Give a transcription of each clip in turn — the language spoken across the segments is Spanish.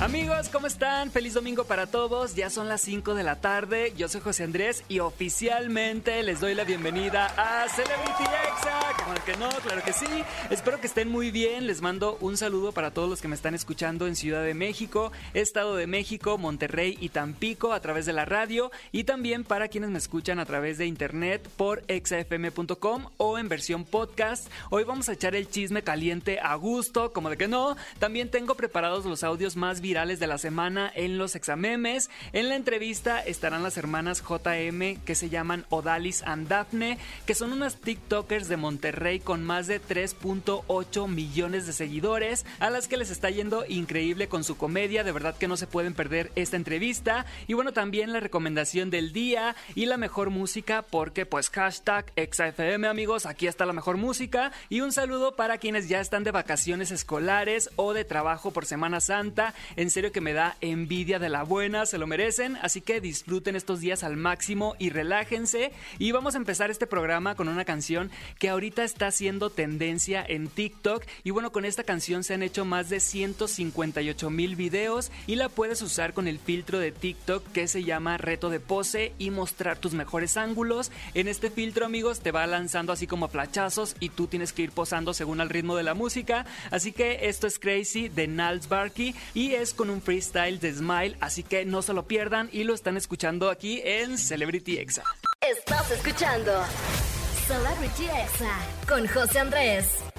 Amigos, ¿cómo están? Feliz domingo para todos. Ya son las 5 de la tarde. Yo soy José Andrés y oficialmente les doy la bienvenida a Celebrity Exa. Como que no, claro que sí. Espero que estén muy bien. Les mando un saludo para todos los que me están escuchando en Ciudad de México, Estado de México, Monterrey y Tampico a través de la radio y también para quienes me escuchan a través de internet por exafm.com o en versión podcast. Hoy vamos a echar el chisme caliente a gusto, como de que no. También tengo preparados los audios más virales de la semana en los examemes. En la entrevista estarán las hermanas JM que se llaman Odalis and Daphne, que son unas TikTokers de Monterrey con más de 3.8 millones de seguidores, a las que les está yendo increíble con su comedia. De verdad que no se pueden perder esta entrevista. Y bueno, también la recomendación del día y la mejor música, porque pues hashtag ExaFM amigos, aquí está la mejor música. Y un saludo para quienes ya están de vacaciones escolares o de trabajo por Semana Santa. En serio que me da envidia de la buena, se lo merecen, así que disfruten estos días al máximo y relájense. Y vamos a empezar este programa con una canción que ahorita está haciendo tendencia en TikTok. Y bueno, con esta canción se han hecho más de 158 mil videos y la puedes usar con el filtro de TikTok que se llama reto de pose y mostrar tus mejores ángulos. En este filtro, amigos, te va lanzando así como flachazos y tú tienes que ir posando según el ritmo de la música. Así que esto es Crazy de Nals Barky y con un freestyle de Smile, así que no se lo pierdan y lo están escuchando aquí en Celebrity Exa. Estás escuchando Celebrity Exa con José Andrés.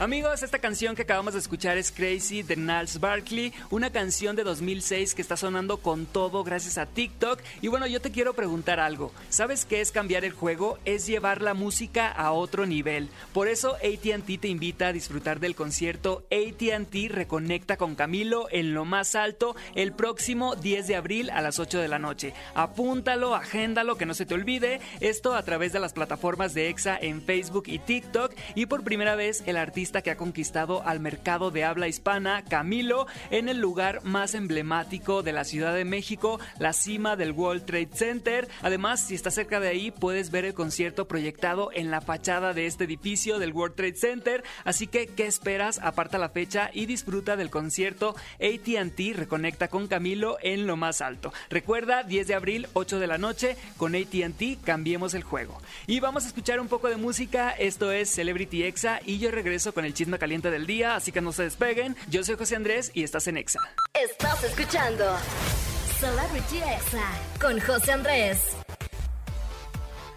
Amigos, esta canción que acabamos de escuchar es Crazy de Niles Barkley, una canción de 2006 que está sonando con todo gracias a TikTok. Y bueno, yo te quiero preguntar algo. ¿Sabes qué es cambiar el juego? Es llevar la música a otro nivel. Por eso ATT te invita a disfrutar del concierto ATT Reconecta con Camilo en lo más alto el próximo 10 de abril a las 8 de la noche. Apúntalo, agéndalo, que no se te olvide. Esto a través de las plataformas de EXA en Facebook y TikTok. Y por primera vez el artista que ha conquistado al mercado de habla hispana, Camilo, en el lugar más emblemático de la Ciudad de México, la cima del World Trade Center. Además, si estás cerca de ahí, puedes ver el concierto proyectado en la fachada de este edificio del World Trade Center. Así que, ¿qué esperas? Aparta la fecha y disfruta del concierto ATT Reconecta con Camilo en lo más alto. Recuerda, 10 de abril, 8 de la noche, con ATT cambiemos el juego. Y vamos a escuchar un poco de música. Esto es Celebrity Exa y yo regreso con el chisme caliente del día, así que no se despeguen. Yo soy José Andrés y estás en Exa. Estás escuchando Celebrity Exa con José Andrés.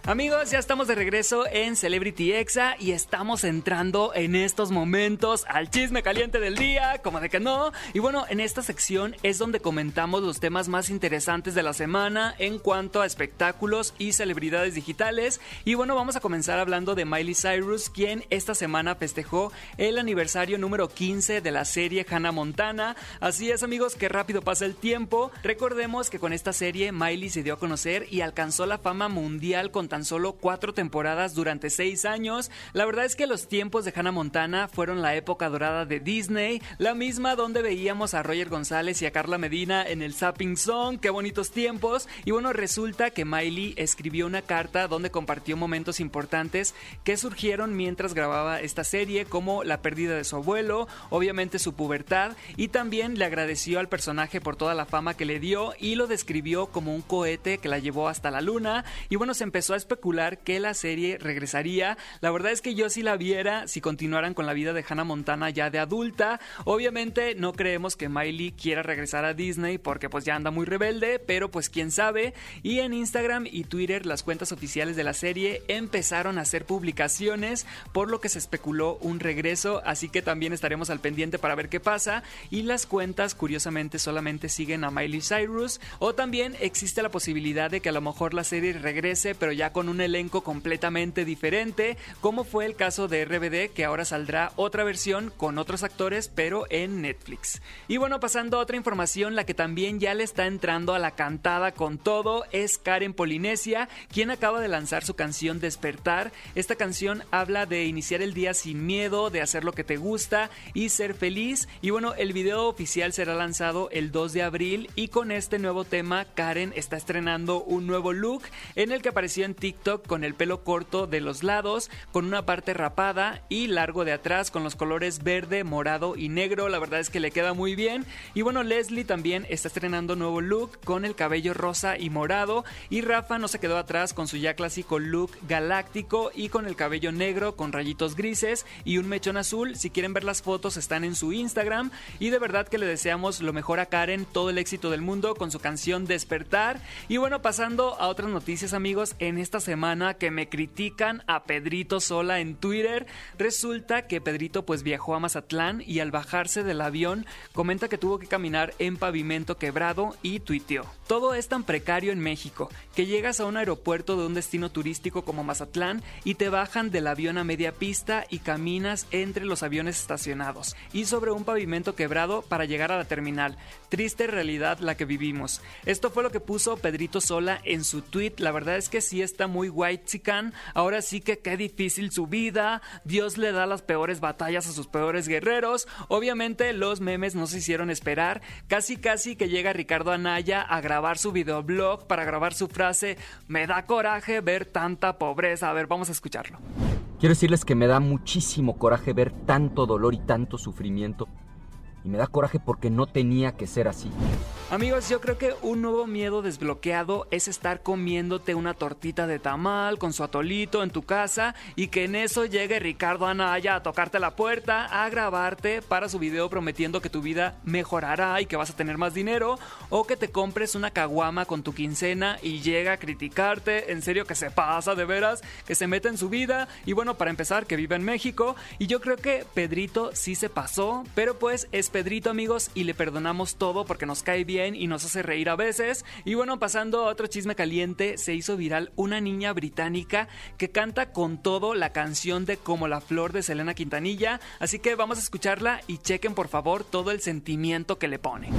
Amigos, ya estamos de regreso en Celebrity Exa y estamos entrando en estos momentos al chisme caliente del día, como de que no. Y bueno, en esta sección es donde comentamos los temas más interesantes de la semana en cuanto a espectáculos y celebridades digitales. Y bueno, vamos a comenzar hablando de Miley Cyrus, quien esta semana festejó el aniversario número 15 de la serie Hannah Montana. Así es, amigos, que rápido pasa el tiempo. Recordemos que con esta serie Miley se dio a conocer y alcanzó la fama mundial con tan solo cuatro temporadas durante seis años. La verdad es que los tiempos de Hannah Montana fueron la época dorada de Disney, la misma donde veíamos a Roger González y a Carla Medina en el Zapping Song, qué bonitos tiempos. Y bueno, resulta que Miley escribió una carta donde compartió momentos importantes que surgieron mientras grababa esta serie, como la pérdida de su abuelo, obviamente su pubertad, y también le agradeció al personaje por toda la fama que le dio y lo describió como un cohete que la llevó hasta la luna. Y bueno, se empezó a especular que la serie regresaría. La verdad es que yo si la viera si continuaran con la vida de Hannah Montana ya de adulta. Obviamente no creemos que Miley quiera regresar a Disney porque pues ya anda muy rebelde, pero pues quién sabe. Y en Instagram y Twitter las cuentas oficiales de la serie empezaron a hacer publicaciones por lo que se especuló un regreso, así que también estaremos al pendiente para ver qué pasa. Y las cuentas curiosamente solamente siguen a Miley Cyrus o también existe la posibilidad de que a lo mejor la serie regrese pero ya con un elenco completamente diferente, como fue el caso de RBD, que ahora saldrá otra versión con otros actores, pero en Netflix. Y bueno, pasando a otra información, la que también ya le está entrando a la cantada con todo es Karen Polinesia, quien acaba de lanzar su canción Despertar. Esta canción habla de iniciar el día sin miedo, de hacer lo que te gusta y ser feliz. Y bueno, el video oficial será lanzado el 2 de abril y con este nuevo tema Karen está estrenando un nuevo look en el que apareció en TikTok con el pelo corto de los lados, con una parte rapada y largo de atrás con los colores verde, morado y negro. La verdad es que le queda muy bien. Y bueno, Leslie también está estrenando nuevo look con el cabello rosa y morado y Rafa no se quedó atrás con su ya clásico look galáctico y con el cabello negro con rayitos grises y un mechón azul. Si quieren ver las fotos están en su Instagram y de verdad que le deseamos lo mejor a Karen, todo el éxito del mundo con su canción Despertar. Y bueno, pasando a otras noticias amigos, en esta semana que me critican a Pedrito Sola en Twitter, resulta que Pedrito pues viajó a Mazatlán y al bajarse del avión comenta que tuvo que caminar en pavimento quebrado y tuiteó. Todo es tan precario en México que llegas a un aeropuerto de un destino turístico como Mazatlán y te bajan del avión a media pista y caminas entre los aviones estacionados y sobre un pavimento quebrado para llegar a la terminal. Triste realidad la que vivimos. Esto fue lo que puso Pedrito Sola en su tweet. La verdad es que sí está muy white chican. Ahora sí que qué difícil su vida. Dios le da las peores batallas a sus peores guerreros. Obviamente los memes no se hicieron esperar. Casi casi que llega Ricardo Anaya a grabar su videoblog para grabar su frase Me da coraje ver tanta pobreza. A ver, vamos a escucharlo. Quiero decirles que me da muchísimo coraje ver tanto dolor y tanto sufrimiento. Y me da coraje porque no tenía que ser así. Amigos, yo creo que un nuevo miedo desbloqueado es estar comiéndote una tortita de tamal con su atolito en tu casa y que en eso llegue Ricardo Anaya a tocarte la puerta, a grabarte para su video prometiendo que tu vida mejorará y que vas a tener más dinero, o que te compres una caguama con tu quincena y llega a criticarte, en serio que se pasa de veras, que se mete en su vida. Y bueno, para empezar, que vive en México. Y yo creo que Pedrito sí se pasó, pero pues es Pedrito amigos y le perdonamos todo porque nos cae bien y nos hace reír a veces. Y bueno, pasando a otro chisme caliente, se hizo viral una niña británica que canta con todo la canción de Como la Flor de Selena Quintanilla. Así que vamos a escucharla y chequen por favor todo el sentimiento que le pone.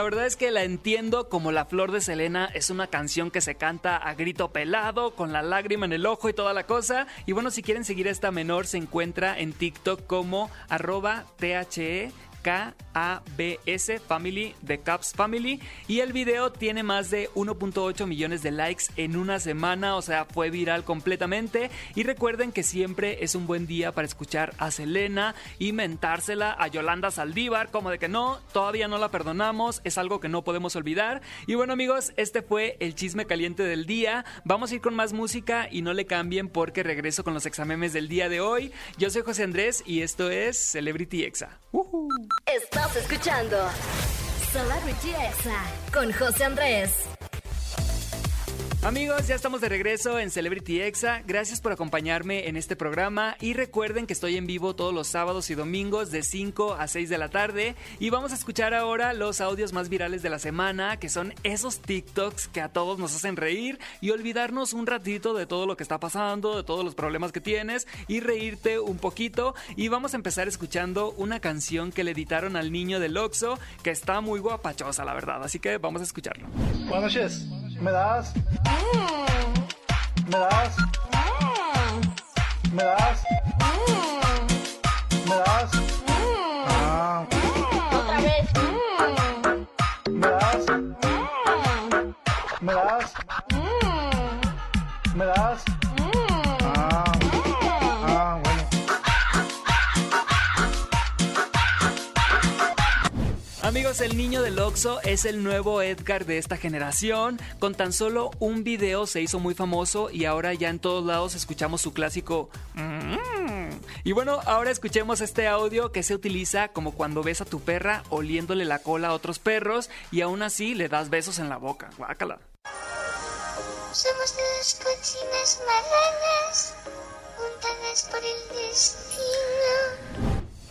La verdad es que la entiendo como La Flor de Selena es una canción que se canta a grito pelado, con la lágrima en el ojo y toda la cosa. Y bueno, si quieren seguir a esta menor, se encuentra en TikTok como arroba THE KABS Family de Caps Family y el video tiene más de 1.8 millones de likes en una semana, o sea, fue viral completamente y recuerden que siempre es un buen día para escuchar a Selena y mentársela a Yolanda Saldívar, como de que no, todavía no la perdonamos, es algo que no podemos olvidar. Y bueno amigos, este fue el chisme caliente del día, vamos a ir con más música y no le cambien porque regreso con los examemes del día de hoy. Yo soy José Andrés y esto es Celebrity Exa. Estás escuchando Celebrity Exa con José Andrés. Amigos, ya estamos de regreso en Celebrity Exa. Gracias por acompañarme en este programa y recuerden que estoy en vivo todos los sábados y domingos de 5 a 6 de la tarde y vamos a escuchar ahora los audios más virales de la semana, que son esos TikToks que a todos nos hacen reír y olvidarnos un ratito de todo lo que está pasando, de todos los problemas que tienes y reírte un poquito y vamos a empezar escuchando una canción que le editaron al niño del Oxo, que está muy guapachosa, la verdad, así que vamos a escucharlo. Buenas noches. ¿Me das? ¿Me das? ¿Me das? El niño del Oxo es el nuevo Edgar de esta generación. Con tan solo un video se hizo muy famoso y ahora ya en todos lados escuchamos su clásico "Mm", Y bueno, ahora escuchemos este audio que se utiliza como cuando ves a tu perra oliéndole la cola a otros perros y aún así le das besos en la boca. Guácala. Somos dos cochinas marranas, juntadas por el destino.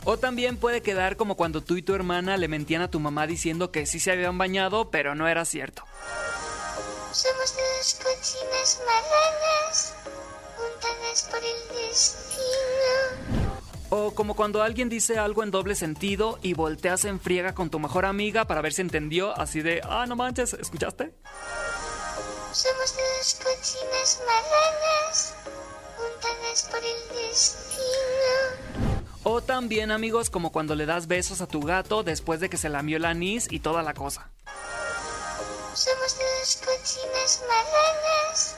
O también puede quedar como cuando tú y tu hermana le mentían a tu mamá diciendo que sí se habían bañado, pero no era cierto. Somos dos cochinas marranas, juntadas por el destino. O como cuando alguien dice algo en doble sentido y volteas en friega con tu mejor amiga para ver si entendió, así de, ah, no manches, ¿escuchaste? Somos dos cochinas marranas, juntadas por el destino. O también amigos como cuando le das besos a tu gato después de que se lamió el anís y toda la cosa. Somos dos cochinas marranas,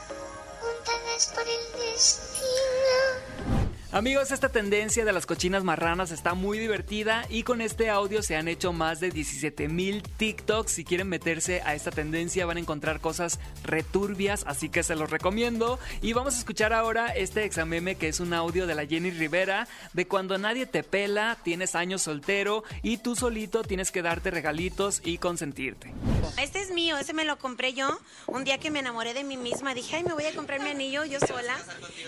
juntadas por el destino. Amigos, esta tendencia de las cochinas marranas está muy divertida y con este audio se han hecho más de 17 mil TikToks. Si quieren meterse a esta tendencia van a encontrar cosas returbias, así que se los recomiendo. Y vamos a escuchar ahora este exameme que es un audio de la Jenny Rivera de cuando nadie te pela, tienes años soltero y tú solito tienes que darte regalitos y consentirte. Este es mío, ese me lo compré yo. Un día que me enamoré de mí misma, dije, ay, me voy a comprar mi anillo yo sola.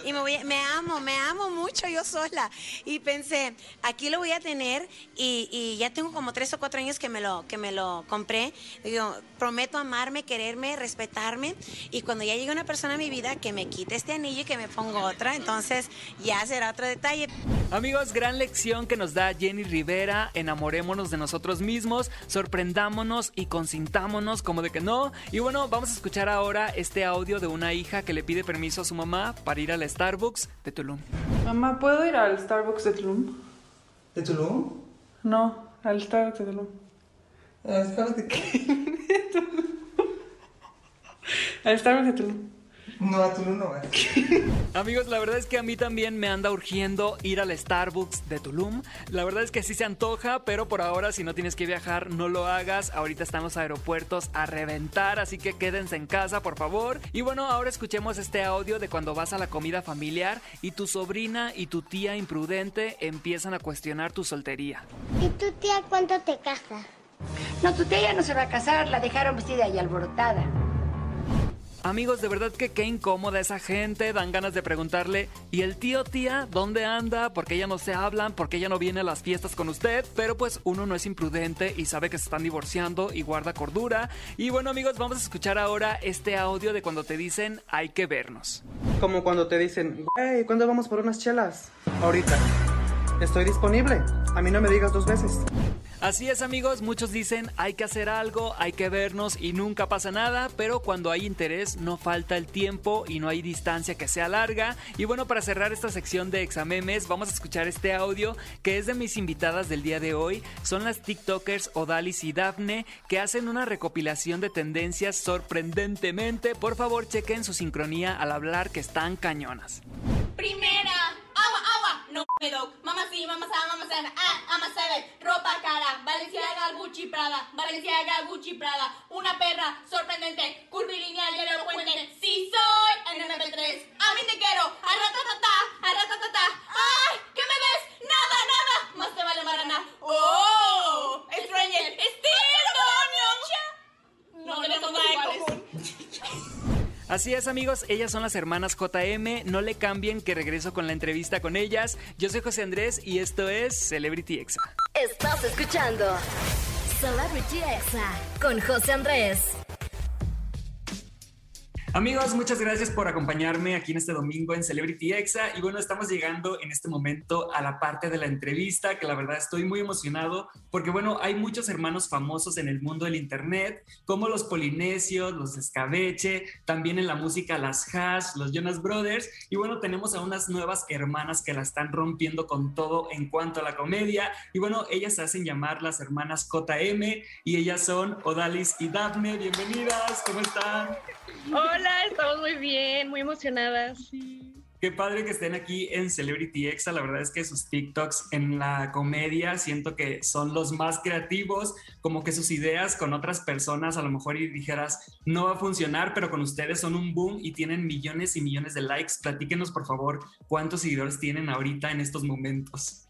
Y me voy a- me amo, me amo mucho yo sola. Y pensé, aquí lo voy a tener y, y ya tengo como tres o cuatro años que me lo, que me lo compré. Digo, prometo amarme, quererme, respetarme. Y cuando ya llegue una persona a mi vida que me quite este anillo y que me ponga otra, entonces ya será otro detalle. Amigos, gran lección que nos da Jenny Rivera. Enamorémonos de nosotros mismos, sorprendámonos y consintámonos como de que no. Y bueno, vamos a escuchar ahora este audio de una hija que le pide permiso a su mamá para ir al Starbucks de Tulum. Mamá, ¿puedo ir al Starbucks de Tulum? ¿De Tulum? No, al Starbucks de Tulum. Ah, espérate, ¿qué? Al Starbucks de Tulum. No, a Tulum no vas. Amigos, la verdad es que a mí también me anda urgiendo ir al Starbucks de Tulum. La verdad es que sí se antoja, pero por ahora si no tienes que viajar, no lo hagas. Ahorita están los aeropuertos a reventar, así que quédense en casa, por favor. Y bueno, ahora escuchemos este audio de cuando vas a la comida familiar y tu sobrina y tu tía imprudente empiezan a cuestionar tu soltería. ¿Y tu tía cuánto te casas? No, tu tía ya no se va a casar, la dejaron vestida y alborotada. Amigos, de verdad que qué incómoda esa gente, dan ganas de preguntarle, ¿y el tío tía dónde anda? ¿Por qué ya no se hablan? ¿Por qué ya no viene a las fiestas con usted? Pero pues uno no es imprudente y sabe que se están divorciando y guarda cordura. Y bueno amigos, vamos a escuchar ahora este audio de cuando te dicen hay que vernos. Como cuando te dicen, hey, ¿cuándo vamos por unas chelas? Ahorita. Estoy disponible. A mí no me digas dos veces. Así es amigos, muchos dicen hay que hacer algo, hay que vernos y nunca pasa nada, pero cuando hay interés no falta el tiempo y no hay distancia que sea larga. Y bueno, para cerrar esta sección de examemes, vamos a escuchar este audio que es de mis invitadas del día de hoy. Son las TikTokers Odalis y Dafne que hacen una recopilación de tendencias sorprendentemente. Por favor, chequen su sincronía al hablar que están cañonas. Primera, agua, agua, no pedo. Mamá sí, mamá sa, mamá ah, ama seven, ropa cara, Valenciaga, Gucci, Prada, Valenciaga, Gucci, Prada, una perra sorprendente, curvilínea y elocuente. Sí soy el MP3, a mí te quiero, arratatata, arratatata. Ay, ¿qué me ves? Nada, nada, más te vale marana. Oh, Stranger, Steel, no, no. No, no iguales. Así es amigos, ellas son las hermanas JM, no le cambien que regreso con la entrevista con ellas. Yo soy José Andrés y esto es Celebrity Exa. Estás escuchando Celebrity Exa con José Andrés. Amigos, muchas gracias por acompañarme aquí en este domingo en Celebrity Exa. Y bueno, estamos llegando en este momento a la parte de la entrevista, que la verdad estoy muy emocionado, porque bueno, hay muchos hermanos famosos en el mundo del Internet, como los Polinesios, los Escabeche, también en la música las Hash, los Jonas Brothers. Y bueno, tenemos a unas nuevas hermanas que la están rompiendo con todo en cuanto a la comedia. Y bueno, ellas se hacen llamar las hermanas JM y ellas son Odalis y Daphne. Bienvenidas, ¿cómo están? Hola, estamos muy bien, muy emocionadas. qué padre que estén aquí en Celebrity Exa. La verdad es que sus TikToks en la comedia siento que son los más creativos, como que sus ideas con otras personas a lo mejor y dijeras no va a funcionar, pero con ustedes son un boom y tienen millones y millones de likes. Platíquenos por favor cuántos seguidores tienen ahorita en estos momentos.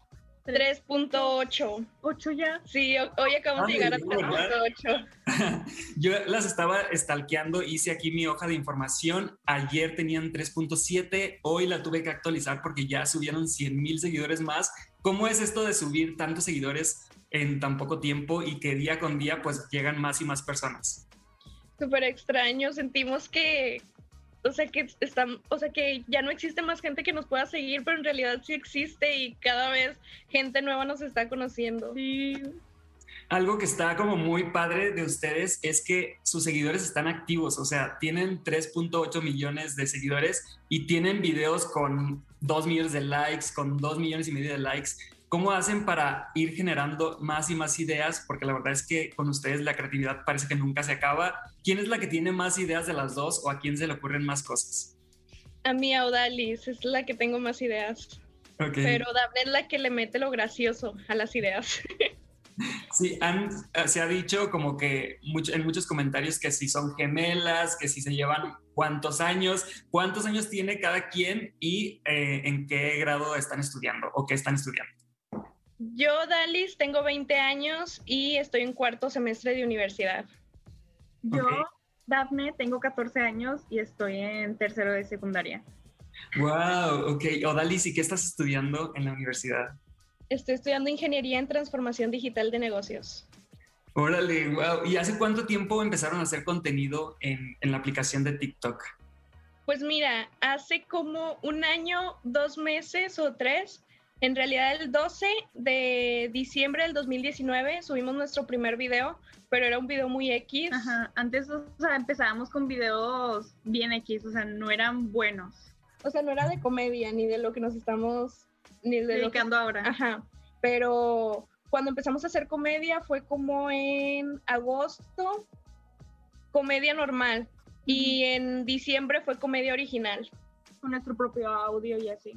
3.8. ¿8 ya? Sí, hoy acabamos de llegar a 3.8. Yo las estaba stalkeando, hice aquí mi hoja de información. Ayer tenían 3.7, hoy la tuve que actualizar porque ya subieron 100 mil seguidores más. ¿Cómo es esto de subir tantos seguidores en tan poco tiempo y que día con día pues llegan más y más personas? Súper extraño, sentimos que, o sea que están, o sea que ya no existe más gente que nos pueda seguir, pero en realidad sí existe y cada vez gente nueva nos está conociendo. Sí. Algo que está como muy padre de ustedes es que sus seguidores están activos, o sea, tienen 3.8 millones de seguidores y tienen videos con 2 millones de likes, con 2 millones y medio de likes. ¿Cómo hacen para ir generando más y más ideas? Porque la verdad es que con ustedes la creatividad parece que nunca se acaba. ¿Quién es la que tiene más ideas de las dos o a quién se le ocurren más cosas? A mí, a Odalis, es la que tengo más ideas. Pero Daphne es la que le mete lo gracioso a las ideas. Sí, han, se ha dicho como que en muchos comentarios que si son gemelas, que si se llevan cuántos años, cuántos años tiene cada quien y eh, en qué grado están estudiando o qué están estudiando. Yo, Dalis, tengo 20 años y estoy en cuarto semestre de universidad. Yo, Dafne, tengo 14 años y estoy en tercero de secundaria. Wow, ok. Odalis, ¿y qué estás estudiando en la universidad? Estoy estudiando ingeniería en transformación digital de negocios. Órale, wow. ¿Y hace cuánto tiempo empezaron a hacer contenido en, en la aplicación de TikTok? Pues mira, hace como un año, dos meses o tres, en realidad el 12 de diciembre del 2019 subimos nuestro primer video, pero era un video muy X. Ajá, antes o sea, empezábamos con videos bien X, o sea, no eran buenos. O sea, no era de comedia ni de lo que nos estamos ni de dedicando ahora. Ajá. Pero cuando empezamos a hacer comedia fue como en agosto, comedia normal. Y en diciembre fue comedia original. Con nuestro propio audio y así.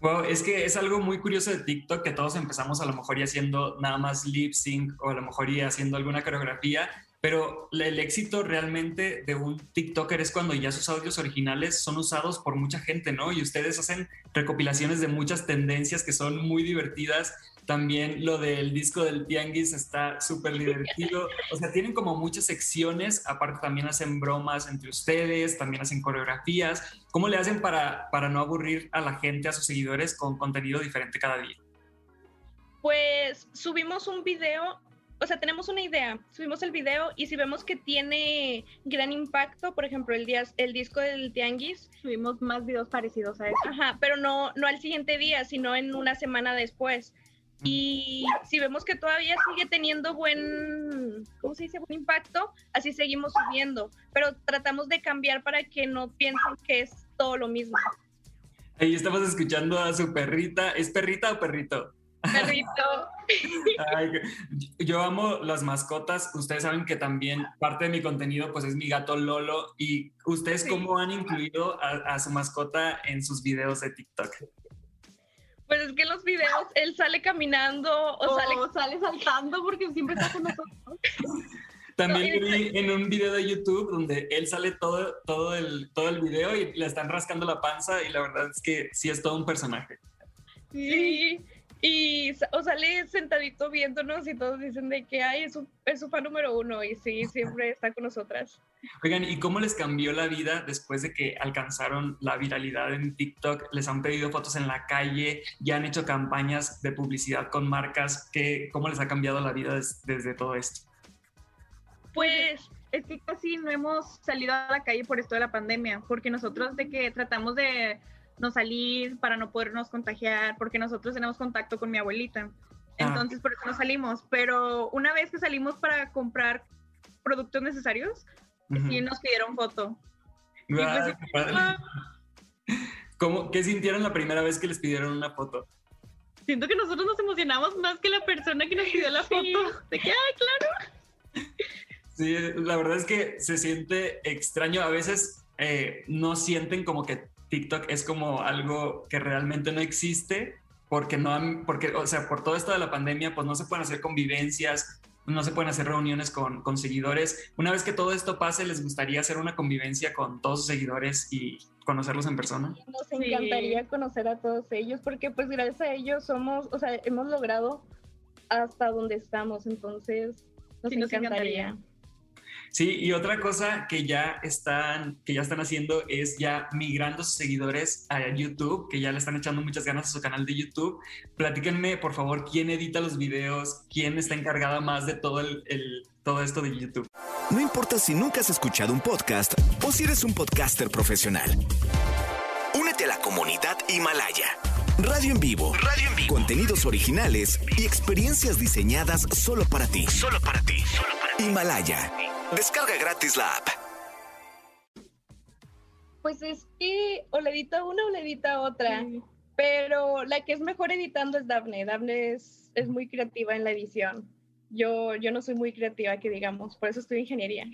Wow, es que es algo muy curioso de TikTok que todos empezamos a lo mejor y haciendo nada más lip sync o a lo mejor y haciendo alguna coreografía, pero el éxito realmente de un TikToker es cuando ya sus audios originales son usados por mucha gente, ¿no? Y ustedes hacen recopilaciones de muchas tendencias que son muy divertidas también lo del disco del Tianguis está súper divertido. O sea, tienen como muchas secciones. Aparte, también hacen bromas entre ustedes, también hacen coreografías. ¿Cómo le hacen para, para no aburrir a la gente, a sus seguidores, con contenido diferente cada día? Pues subimos un video o sea, tenemos una idea, subimos el video y si vemos que tiene gran impacto, por ejemplo, el, día, el disco del Tianguis, subimos más videos parecidos a eso. Ajá, pero no, no al siguiente día, sino en una semana después. Y si vemos que todavía sigue teniendo buen, ¿cómo se dice? Buen impacto, así seguimos subiendo. Pero tratamos de cambiar para que no piensen que es todo lo mismo. Ahí estamos escuchando a su perrita. ¿Es perrita o perrito? Perrito. yo amo las mascotas. Ustedes saben que también parte de mi contenido pues es mi gato Lolo. ¿Y ustedes cómo han incluido a, a su mascota en sus videos de TikTok? Pues es que en los videos él sale caminando o, sale, sale saltando porque siempre está con nosotros. También vi en un video de YouTube donde él sale todo, todo, el, todo el video y le están rascando la panza y la verdad es que sí es todo un personaje. Sí, y o sale sentadito viéndonos y todos dicen de que ay, es su, es su fan número uno y sí, siempre está con nosotras. Oigan, ¿y cómo les cambió la vida después de que alcanzaron la viralidad en TikTok? ¿Les han pedido fotos en la calle? ¿Ya han hecho campañas de publicidad con marcas? ¿Qué, ¿Cómo les ha cambiado la vida desde todo esto? Pues es que casi no hemos salido a la calle por esto de la pandemia, porque nosotros de que tratamos de no salir para no podernos contagiar, porque nosotros tenemos contacto con mi abuelita. Ah. Entonces, por eso no salimos. Pero una vez que salimos para comprar productos necesarios, sí nos pidieron foto. Pues, ah. ¿Cómo, ¿Qué sintieron la primera vez que les pidieron una foto? Siento que nosotros nos emocionamos más que la persona que nos pidió la foto. De que, ay, claro. Sí, la verdad es que se siente extraño. A veces eh, no sienten como que TikTok es como algo que realmente no existe porque no han, porque, o sea, por todo esto de la pandemia, pues no se pueden hacer convivencias, no se pueden hacer reuniones con, con seguidores. Una vez que todo esto pase, ¿les gustaría hacer una convivencia con todos sus seguidores y conocerlos en persona? Nos encantaría conocer a todos ellos porque pues gracias a ellos somos, o sea, hemos logrado hasta donde estamos, entonces nos, Sí, nos encantaría. Sí, y otra cosa que ya están, que ya están haciendo es ya migrando sus seguidores a YouTube, que ya le están echando muchas ganas a su canal de YouTube. Platíquenme, por favor, quién edita los videos, quién está encargada más de todo el- todo esto de YouTube. No importa si nunca has escuchado un podcast o si eres un podcaster profesional. Únete a la comunidad Himalaya. Radio en vivo. Radio en vivo. Contenidos originales y experiencias diseñadas solo para ti. Solo para ti. Himalaya. Descarga gratis la app. Pues es que o le edita una o le edita otra, pero la que es mejor editando es Daphne. Daphne es, es muy creativa en la edición. Yo, yo no soy muy creativa, que digamos, por eso estudio ingeniería.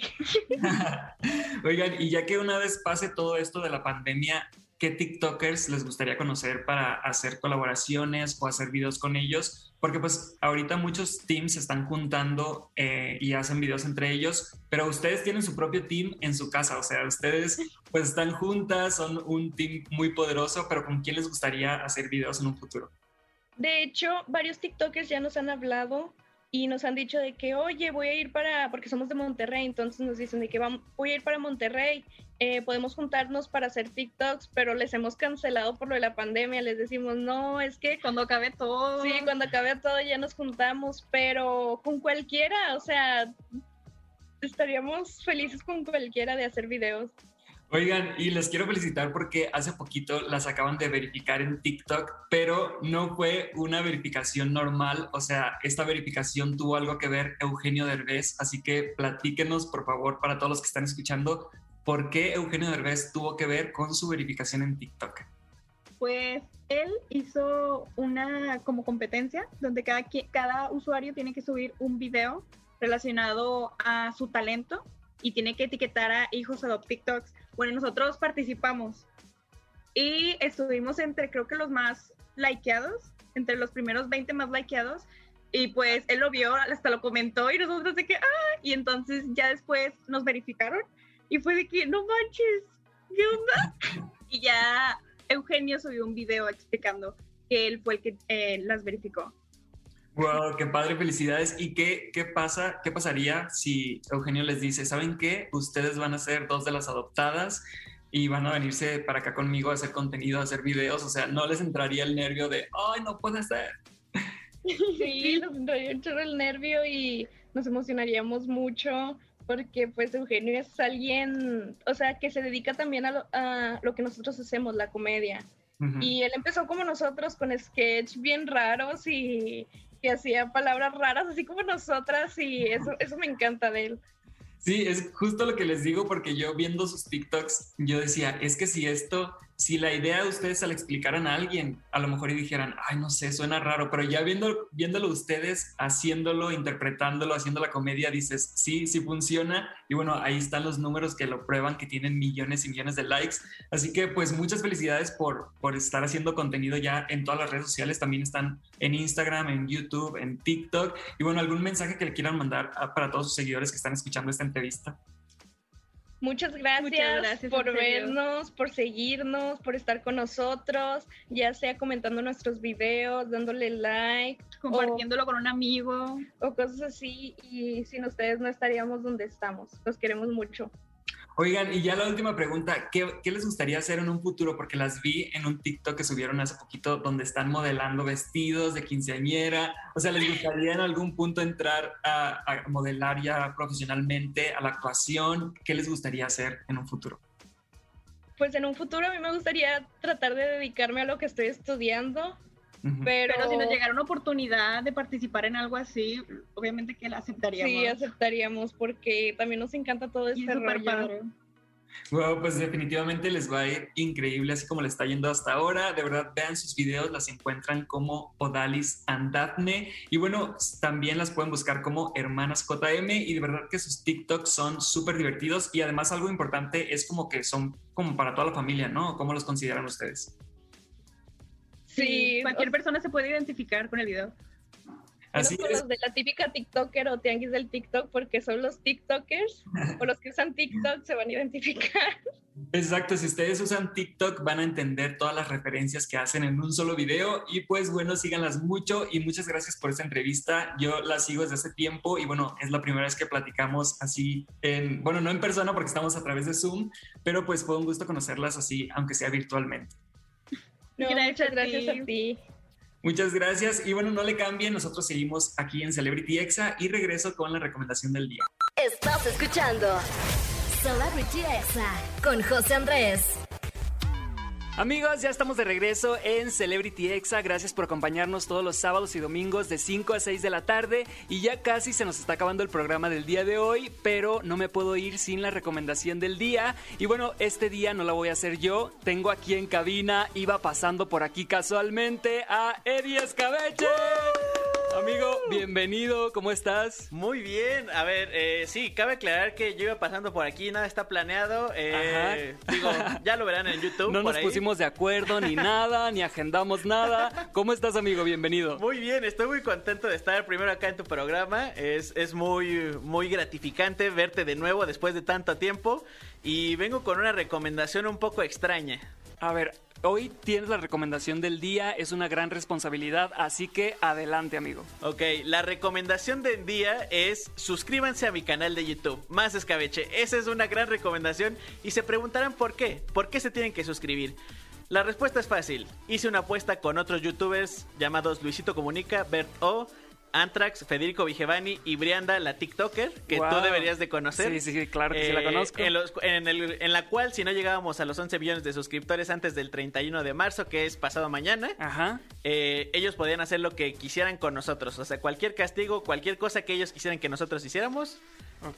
Oigan, y ya que una vez pase todo esto de la pandemia, ¿qué TikTokers les gustaría conocer para hacer colaboraciones o hacer videos con ellos? Porque pues ahorita muchos teams se están juntando eh, y hacen videos entre ellos, pero ustedes tienen su propio team en su casa, o sea, ustedes pues están juntas, son un team muy poderoso, pero ¿con quién les gustaría hacer videos en un futuro? De hecho, varios TikTokers ya nos han hablado y nos han dicho de que, oye, voy a ir para, porque somos de Monterrey, entonces nos dicen de que vam- voy a ir para Monterrey, eh, podemos juntarnos para hacer TikToks, pero les hemos cancelado por lo de la pandemia, les decimos, no, es que... Cuando acabe todo. Sí, cuando acabe todo ya nos juntamos, pero con cualquiera, o sea, estaríamos felices con cualquiera de hacer videos. Oigan, y les quiero felicitar porque hace poquito las acaban de verificar en TikTok, pero no fue una verificación normal, o sea, esta verificación tuvo algo que ver Eugenio Derbez, así que platíquenos, por favor, para todos los que están escuchando, ¿por qué Eugenio Derbez tuvo que ver con su verificación en TikTok? Pues él hizo una como competencia donde cada, cada usuario tiene que subir un video relacionado a su talento y tiene que etiquetar a hijos adopt TikToks. Bueno, nosotros participamos y estuvimos entre creo que los más likeados, entre los primeros 20 más likeados. Y pues él lo vio, hasta lo comentó y nosotros de que, ah, y entonces ya después nos verificaron y fue de que, no manches, ¿qué onda? Y ya Eugenio subió un video explicando que él fue el que eh, las verificó. Wow, qué padre, felicidades. ¿Y qué, qué pasa, qué pasaría si Eugenio les dice, ¿saben qué? Ustedes van a ser dos de las adoptadas y van a venirse para acá conmigo a hacer contenido, a hacer videos. O sea, no les entraría el nervio de, ay, no puede ser. Sí, nos entraría un chorro el nervio y nos emocionaríamos mucho porque pues Eugenio es alguien, o sea, que se dedica también a lo, a lo que nosotros hacemos, la comedia. Y él empezó como nosotros con sketch bien raros y que hacía palabras raras así como nosotras y eso, eso me encanta de él. Sí, es justo lo que les digo porque yo viendo sus TikToks, yo decía, es que si esto, si la idea de ustedes se la explicaran a alguien, a lo mejor y dijeran, ay, no sé, suena raro, pero ya viendo, viéndolo ustedes, haciéndolo, interpretándolo, haciendo la comedia, dices, sí, sí funciona. Y bueno, ahí están los números que lo prueban, que tienen millones y millones de likes. Así que pues muchas felicidades por, por estar haciendo contenido ya en todas las redes sociales. También están en Instagram, en YouTube, en TikTok. Y bueno, algún mensaje que le quieran mandar para todos sus seguidores que están escuchando esta entrevista. Muchas gracias, Muchas gracias, por vernos, por seguirnos, por estar con nosotros, ya sea comentando nuestros videos, dándole like, Compartiéndolo con un amigo. o cosas así. Y sin ustedes no estaríamos donde estamos. Los queremos mucho. Oigan, y ya la última pregunta, ¿qué, qué les gustaría hacer en un futuro? Porque las vi en un TikTok que subieron hace poquito donde están modelando vestidos de quinceañera. O sea, ¿les gustaría en algún punto entrar a, a modelar ya profesionalmente, a la actuación? ¿Qué les gustaría hacer en un futuro? Pues en un futuro a mí me gustaría tratar de dedicarme a lo que estoy estudiando, Pero, Pero si nos llegara una oportunidad de participar en algo así, obviamente que la aceptaríamos. sí aceptaríamos porque también nos encanta todo Y este es súper rollo. padre. Wow, pues definitivamente les va a ir increíble, así como le está yendo hasta ahora. De verdad, vean sus videos, las encuentran como Odalis and Daphne. Y bueno, también las pueden buscar como Hermanas JM. Y de verdad que sus TikToks son súper divertidos. Y además, algo importante es como que son como para toda la familia, ¿no? ¿Cómo los consideran ustedes? Sí, cualquier persona se puede identificar con el video. Así son los de la típica TikToker o tianguis del TikTok, porque son los TikTokers o los que usan TikTok se van a identificar. Exacto, si ustedes usan TikTok van a entender todas las referencias que hacen en un solo video y pues bueno, síganlas mucho y muchas gracias por esta entrevista. Yo la sigo desde hace tiempo y bueno, es la primera vez que platicamos así en, bueno, no en persona porque estamos a través de Zoom, pero pues fue un gusto conocerlas así, aunque sea virtualmente. No, muchas gracias a ti. Muchas gracias. Y bueno, no le cambien, nosotros seguimos aquí en Celebrity Exa y regreso con la recomendación del día. Estás escuchando Celebrity Exa con José Andrés. Amigos, ya estamos de regreso en Celebrity Exa. Gracias por acompañarnos todos los sábados y domingos de 5 a 6 de la tarde. Y ya casi se nos está acabando el programa del día de hoy, pero no me puedo ir sin la recomendación del día. Y bueno, este día no la voy a hacer yo. Tengo aquí en cabina, iba pasando por aquí casualmente a Eddie Escabeche. Amigo, bienvenido, ¿cómo estás? Muy bien, a ver, eh, sí, cabe aclarar que yo iba pasando por aquí, nada está planeado. Eh, digo, ya lo verán en YouTube. No por nos ahí. pusimos de acuerdo ni nada, ni agendamos nada. ¿Cómo estás, amigo? Bienvenido. Muy bien, estoy muy contento de estar primero acá en tu programa. Es, es muy, muy gratificante verte de nuevo después de tanto tiempo. Y vengo con una recomendación un poco extraña. A ver, hoy tienes la recomendación del día, es una gran responsabilidad, así que adelante, amigo. Ok, la recomendación del día es suscríbanse a mi canal de YouTube, Más Escabeche. Esa es una gran recomendación y se preguntarán por qué. ¿Por qué se tienen que suscribir? La respuesta es fácil. Hice una apuesta con otros youtubers llamados Luisito Comunica, Bert O, Antrax, Federico Vigevani y Brianda, la TikToker, que Wow. tú deberías de conocer. Sí, sí, claro que sí la Eh, conozco. En, los- en el- en la cual, si no llegábamos a los 11 millones de suscriptores antes del 31 de marzo, que es pasado mañana, Ajá. eh, ellos podían hacer lo que quisieran con nosotros. O sea, cualquier castigo, cualquier cosa que ellos quisieran que nosotros hiciéramos,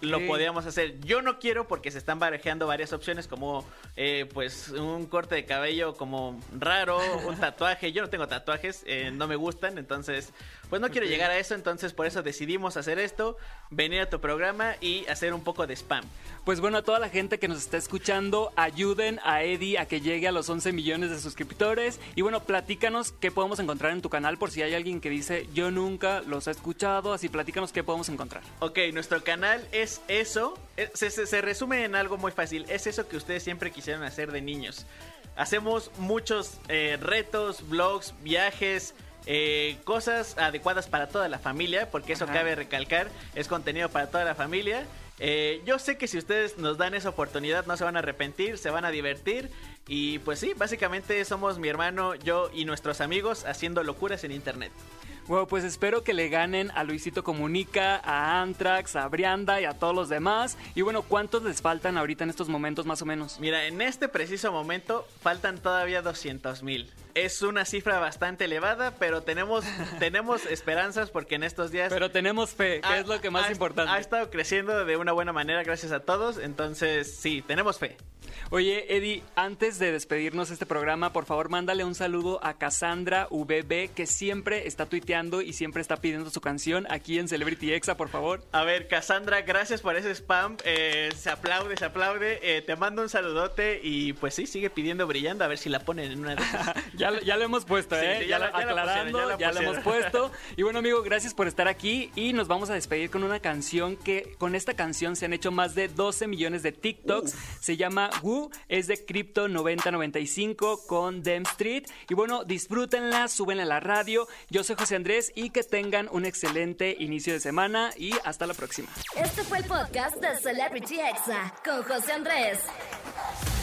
lo podíamos hacer. Yo no quiero porque se están barajeando varias opciones como eh, pues un corte de cabello como raro, un tatuaje. Yo no tengo tatuajes, eh, no me gustan, entonces pues no quiero llegar a eso, entonces por eso decidimos hacer esto, venir a tu programa y hacer un poco de spam. Pues bueno, a toda la gente que nos está escuchando, ayuden a Eddie a que llegue a los 11 millones de suscriptores. Y bueno, platícanos qué podemos encontrar en tu canal por si hay alguien que dice yo nunca los he escuchado, así platícanos qué podemos encontrar. Ok, nuestro canal es eso. eh, Se, resume en algo muy fácil. Es eso que ustedes siempre quisieron hacer de niños. Hacemos muchos eh, retos, vlogs, viajes. Eh, cosas adecuadas para toda la familia, porque eso Ajá. cabe recalcar, es contenido para toda la familia. Eh, yo sé que si ustedes nos dan esa oportunidad no se van a arrepentir, se van a divertir y pues sí, básicamente somos mi hermano, yo y nuestros amigos haciendo locuras en internet. Bueno, pues espero que le ganen a Luisito Comunica, a Antrax, a Brianda y a todos los demás. Y bueno, ¿cuántos les faltan ahorita en estos momentos más o menos? Mira, en este preciso momento faltan todavía 200 mil. Es una cifra bastante elevada, pero tenemos, tenemos esperanzas porque en estos días... Pero tenemos fe, que ha- es lo que más ha- importante. Ha estado creciendo de una buena manera gracias a todos, entonces sí, tenemos fe. Oye, Eddie, antes de despedirnos de este programa, por favor, mándale un saludo a Cassandra VB, que siempre está tuiteando y siempre está pidiendo su canción aquí en Celebrity Exa, por favor. A ver, Cassandra, gracias por ese spam. eh, se aplaude, se aplaude. eh, te mando un saludote y pues sí, sigue pidiendo brillando a ver si la ponen en una de esas. Ya, lo- ya lo hemos puesto, Sí, ¿eh? sí, ya, ya la- lo- ya la aclarando, pusieron, ya lo hemos puesto. Y bueno, amigo, gracias por estar aquí y nos vamos a despedir con una canción que con esta canción se han hecho más de 12 millones de TikToks. Se llama Woo, es de Crypto 9095 con Dem Street. Y bueno, disfrútenla, súbenla a la radio. Yo soy José Andrés y que tengan un excelente inicio de semana y hasta la próxima. Este fue el podcast de Celebrity Exa con José Andrés.